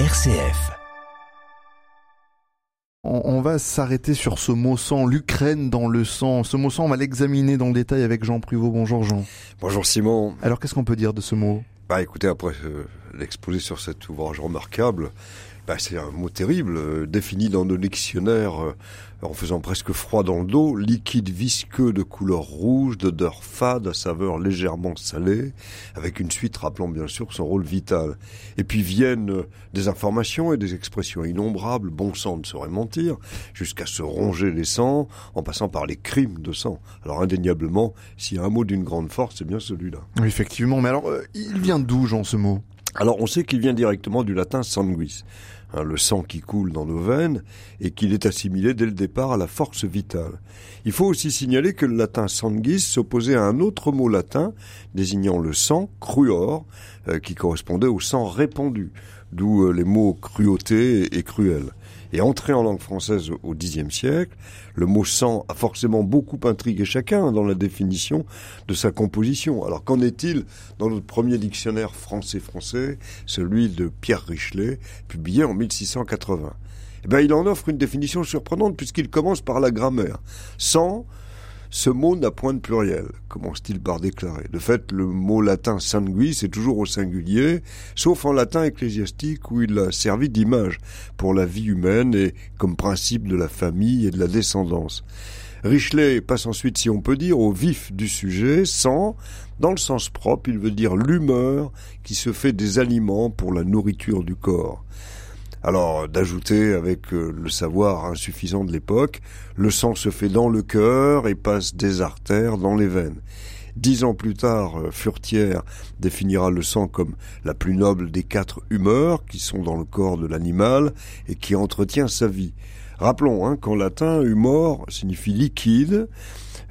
RCF. On, va s'arrêter sur ce mot sang, l'Ukraine dans le sang. Ce mot sang, on va l'examiner dans le détail avec Jean Privot. Bonjour Jean. Bonjour Simon. Alors qu'est-ce qu'on peut dire de ce mot? Bah écoutez, après euh, l'exposé sur cet ouvrage remarquable, bah, c'est un mot terrible, euh, défini dans nos dictionnaires euh, en faisant presque froid dans le dos, liquide visqueux de couleur rouge, d'odeur fade, à saveur légèrement salée, avec une suite rappelant bien sûr son rôle vital. Et puis viennent euh, des informations et des expressions innombrables, bon sang ne saurait mentir, jusqu'à se ronger les sangs, en passant par les crimes de sang. Alors indéniablement, s'il y a un mot d'une grande force, c'est bien celui-là. Effectivement, mais alors, il vient d'où, Jean, ce mot? Alors on sait qu'il vient directement du latin sanguis, hein, le sang qui coule dans nos veines, et qu'il est assimilé dès le départ à la force vitale. Il faut aussi signaler que le latin sanguis s'opposait à un autre mot latin désignant le sang, cruor, euh, qui correspondait au sang répandu, d'où euh, les mots cruauté et cruel. Et entré en langue française au Xe siècle, le mot sang a forcément beaucoup intrigué chacun dans la définition de sa composition. Alors qu'en est-il dans notre premier dictionnaire français-français, celui de Pierre Richelet, publié en 1680 Eh bien, il en offre une définition surprenante puisqu'il commence par la grammaire. Sang, ce mot n'a point de pluriel, commence-t-il par déclarer. De fait, le mot latin sanguis est toujours au singulier, sauf en latin ecclésiastique où il a servi d'image pour la vie humaine et comme principe de la famille et de la descendance. Richelet passe ensuite, si on peut dire, au vif du sujet, sans, dans le sens propre, il veut dire l'humeur qui se fait des aliments pour la nourriture du corps. Alors, d'ajouter avec euh, le savoir insuffisant de l'époque, le sang se fait dans le cœur et passe des artères dans les veines. Dix ans plus tard, euh, Furtière définira le sang comme la plus noble des quatre humeurs qui sont dans le corps de l'animal et qui entretient sa vie. Rappelons hein, qu'en latin, humor signifie liquide,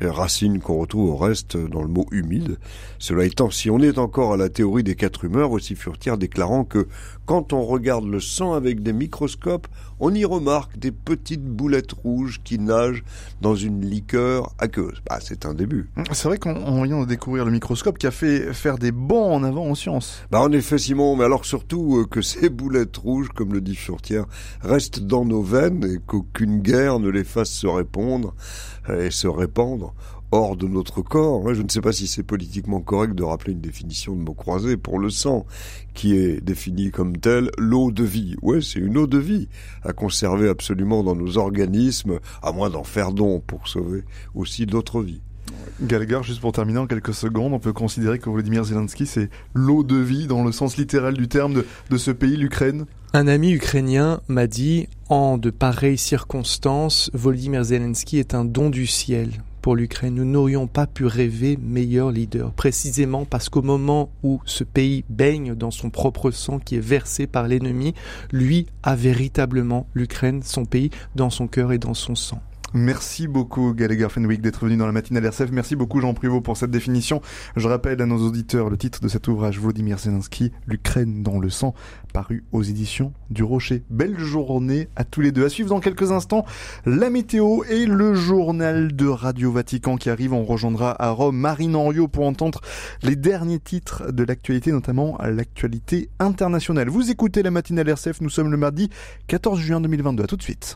racine qu'on retrouve au reste dans le mot humide. Cela étant, si on est encore à la théorie des quatre humeurs, aussi Furtière déclarant que quand on regarde le sang avec des microscopes, on y remarque des petites boulettes rouges qui nagent dans une liqueur aqueuse. Bah, c'est un début. C'est vrai qu'on vient de découvrir le microscope qui a fait faire des bons en avant en science. Bah, en effet, Simon, mais alors surtout euh, que ces boulettes rouges, comme le dit Furtière, restent dans nos veines et qu'aucune guerre ne les fasse se répondre et se répandre hors de notre corps. Je ne sais pas si c'est politiquement correct de rappeler une définition de mots croisés pour le sang, qui est défini comme tel l'eau de vie. Ouais, c'est une eau de vie à conserver absolument dans nos organismes, à moins d'en faire don pour sauver aussi d'autres vies. Gallagher, juste pour terminer en quelques secondes, on peut considérer que Volodymyr Zelensky, c'est l'eau de vie dans le sens littéral du terme de, de ce pays, l'Ukraine Un ami ukrainien m'a dit, en de pareilles circonstances, Volodymyr Zelensky est un don du ciel pour l'Ukraine. Nous n'aurions pas pu rêver meilleur leader, précisément parce qu'au moment où ce pays baigne dans son propre sang qui est versé par l'ennemi, lui a véritablement l'Ukraine, son pays, dans son cœur et dans son sang. Merci beaucoup Gallagher Fenwick d'être venu dans la matinale RCF. Merci beaucoup Jean Privot pour cette définition. Je rappelle à nos auditeurs le titre de cet ouvrage Vladimir Zelensky, L'Ukraine dans le sang, paru aux éditions du Rocher. Belle journée à tous les deux. À suivre dans quelques instants la météo et le journal de Radio Vatican qui arrive. On rejoindra à Rome Marine Henriot pour entendre les derniers titres de l'actualité, notamment l'actualité internationale. Vous écoutez la matinale RCF, nous sommes le mardi 14 juin 2022. À tout de suite.